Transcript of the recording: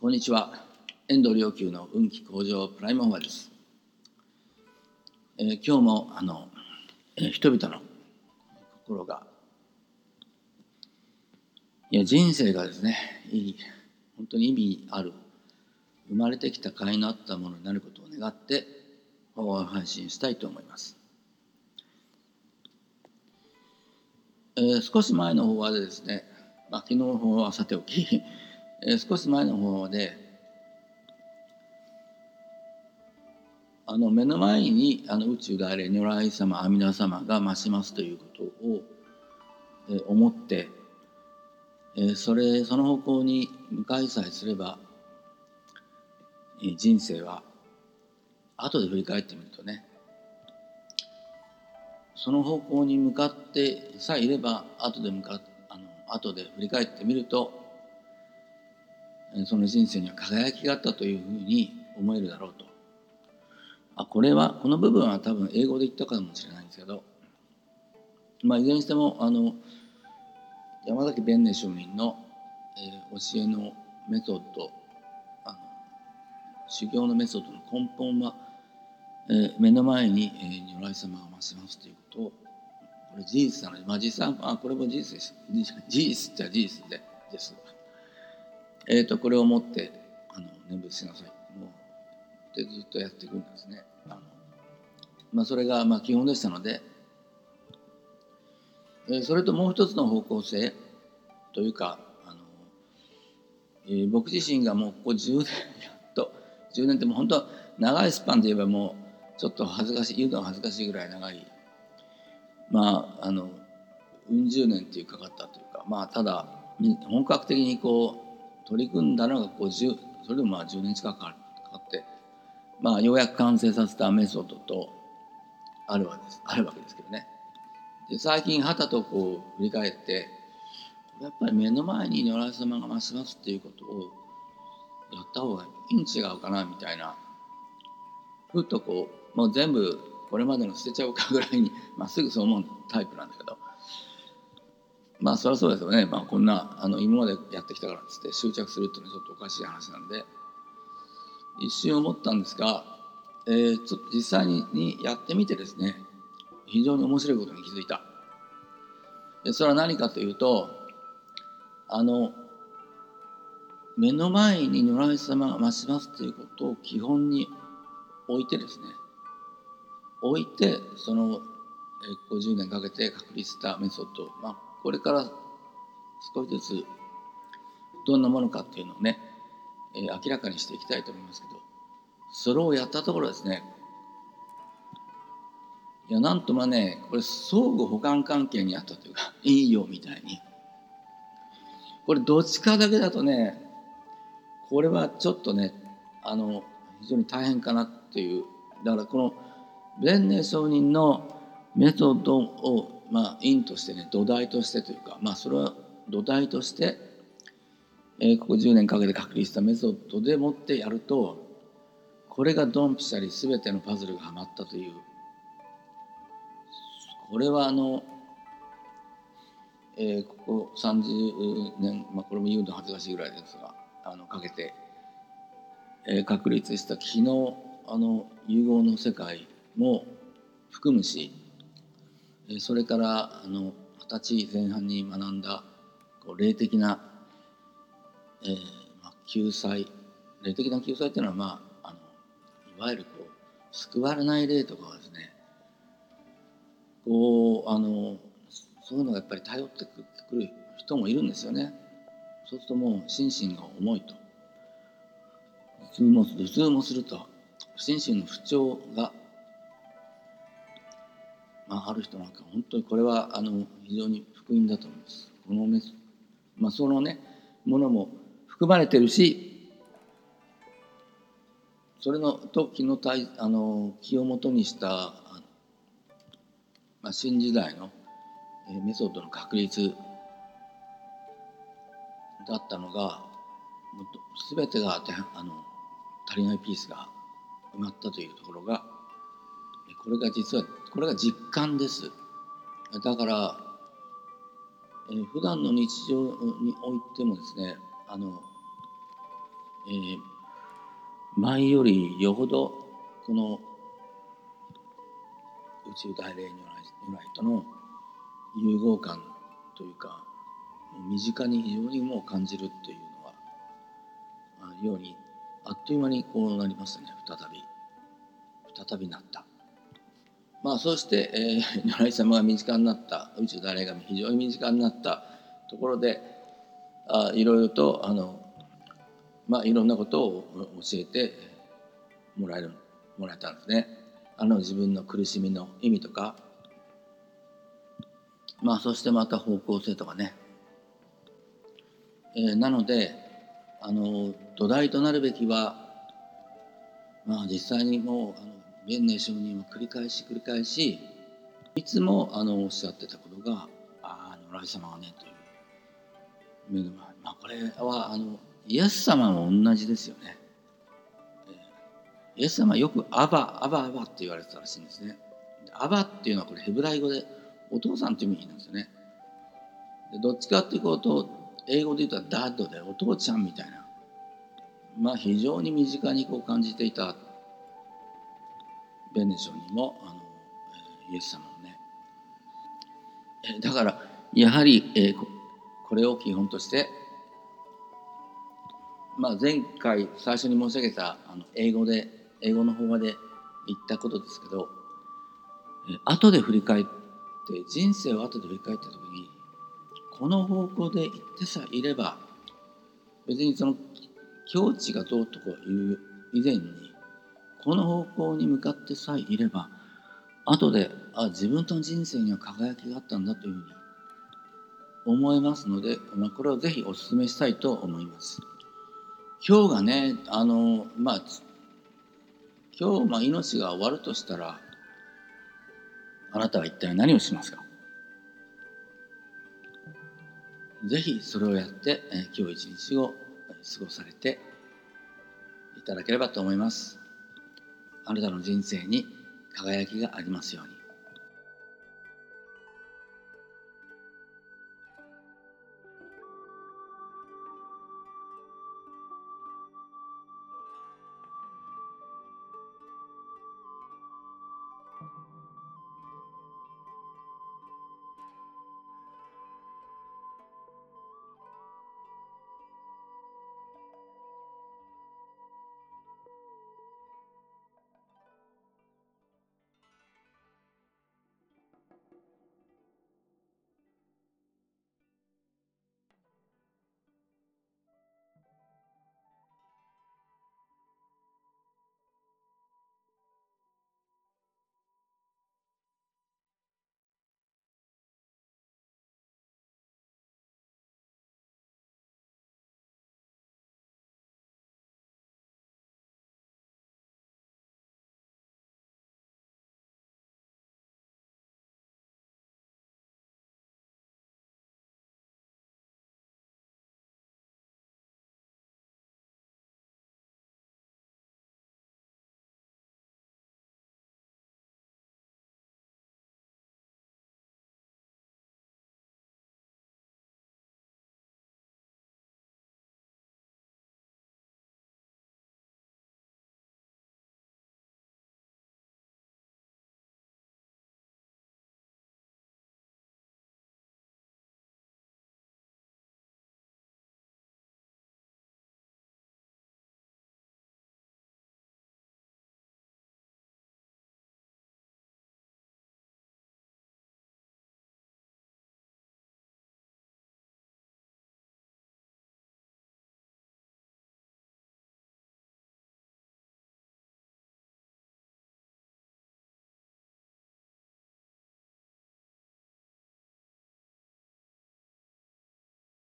こんにちは。遠藤良久の運気向上プライムオーバーです。えー、今日もあの、えー、人々の心がいや人生がですねいい本当に意味ある生まれてきた甲斐のあったものになることを願って配信したいと思います。えー、少し前の方はですね、まあ、昨日の方はさておきえー、少し前の方であの目の前にあの宇宙があれ如来様阿弥陀様が増しますということを、えー、思って、えー、それその方向に向かいさえすれば、えー、人生は後で振り返ってみるとねその方向に向かってさえいれば後で向かあの後で振り返ってみるとその人生には輝きがあったというふうに思えるだろうと。あこれはこの部分は多分英語で言ったかもしれないんですけど、まあ、いずれにしてもあの山崎弁寧上人の、えー、教えのメソッドあの修行のメソッドの根本は、えー、目の前に、えー、如来様が増しますということをこれ事実なので、まあ、実際あこれも事実です。事実っちゃ事実でです。えーと、これを持ってあの念仏しなさいもうでずっとやっていくんですね。あのまあ、それがまあ基本でしたので、えー、それともう一つの方向性というかあの、えー、僕自身がもうここ10年やっと10年ってもう本当長いスパンで言えばもうちょっと恥ずかしい言うのは恥ずかしいぐらい長いまああのうん十年っていうかかったというかまあただ本格的にこう取り組んだのがこうそれでもまあ10年近くかかって、まあ、ようやく完成させたメソッドとあるわけですあるわけですけどね。で最近はたとこう振り返ってやっぱり目の前に如来様が増しますっていうことをやった方がいいん違うかなみたいなふっとこうもう全部これまでの捨てちゃうかぐらいにまっすぐそう思うタイプなんだけどまあそりゃそうですよね、まあ、こんなあの今までやってきたからっつって執着するっていうのはちょっとおかしい話なんで。一瞬思ったんですが、えー、ちょっと実際にやってみてですね非常に面白いことに気づいた。でそれは何かというとあの目の前に如来様が増しますということを基本に置いてですね置いてその50年かけて確立したメソッド、まあ、これから少しずつどんなものかっていうのをね、えー、明らかにしていきたいと思いますけどそれをやったところですね。いやなんとまあねこれ相互補完関係にあったというかいいよみたいに。これどっちかだけだとねこれはちょっとねあの非常に大変かなっていう。だからこの弁寧上人のメソッドをまあ、因としてね土台としてというか、まあ、それは土台として、えー、ここ10年かけて確立したメソッドでもってやるとこれがドンピシャリ全てのパズルがはまったという。これはあの、えー、ここ30年、まあ、これも言うの恥ずかしいぐらいですがあのかけて、えー、確立した昨日あの融合の世界も含むしそれからあの二十歳前半に学んだこう霊的な、えーまあ、救済霊的な救済っていうのは、まあ、あのいわゆるこう救われない霊とかはですねこうあのそういうのがやっぱり頼ってくる人もいるんですよね。そうするともう心身が重いと頭痛も頭痛もすると心身の不調がまあ、ある人なんか本当にこれはあの非常に福音だと思います。このメス、まあ、そのねものも含まれてるしそれの時の対あの気をもとにした、まあ、新時代のメソッドの確立だったのが全てがあの足りないピースが埋まったというところがこれが実はこれが実感です。だから、えー、普段の日常においてもですねあのえー、前よりよほどこの宇宙大霊如来如来との融合感というか身近に非常にもう感じるっていうのはようにあっという間にこうなりましたね。再び再びなった。まあそして、えー、如来様が身近になった宇宙大霊が非常に身近になったところであいろいろとあのまあいろんなことを教えてもらえるもらえたんですね。あの自分の苦しみの意味とかまあそしてまた方向性とかね、えー、なのであの土台となるべきはまあ実際にもうあの弁明上人は繰り返し繰り返しいつもあのおっしゃってたことが「ああ如来様がね」という目の前まあこれはあのイエス様も同じですよね。イエス様よくアバ、アバ、アバって言われてたらしいんですね。アバっていうのはこれヘブライ語でお父さんという意味なんですよね。でどっちかっていうと英語で言うとダッドでお父ちゃんみたいな。まあ非常に身近にこう感じていたベネションにもあのイエス様もね。だからやはり、えこれを基本としてまあ、前回最初に申し上げたあの英語で英語の方まで言ったことですけど後で振り返って人生を後で振り返った時にこの方向で行ってさえいれば別にその境地がどうとかいう以前にこの方向に向かってさえいれば後であ自分との人生には輝きがあったんだというふうに思えますので、まあ、これをぜひお勧めしたいと思います。今日がねあのまあ今日、まあ、命が終わるとしたらあなたは一体何をしますか？ぜひそれをやって、今日一日を過ごされていただければと思います。あなたの人生に輝きがありますように。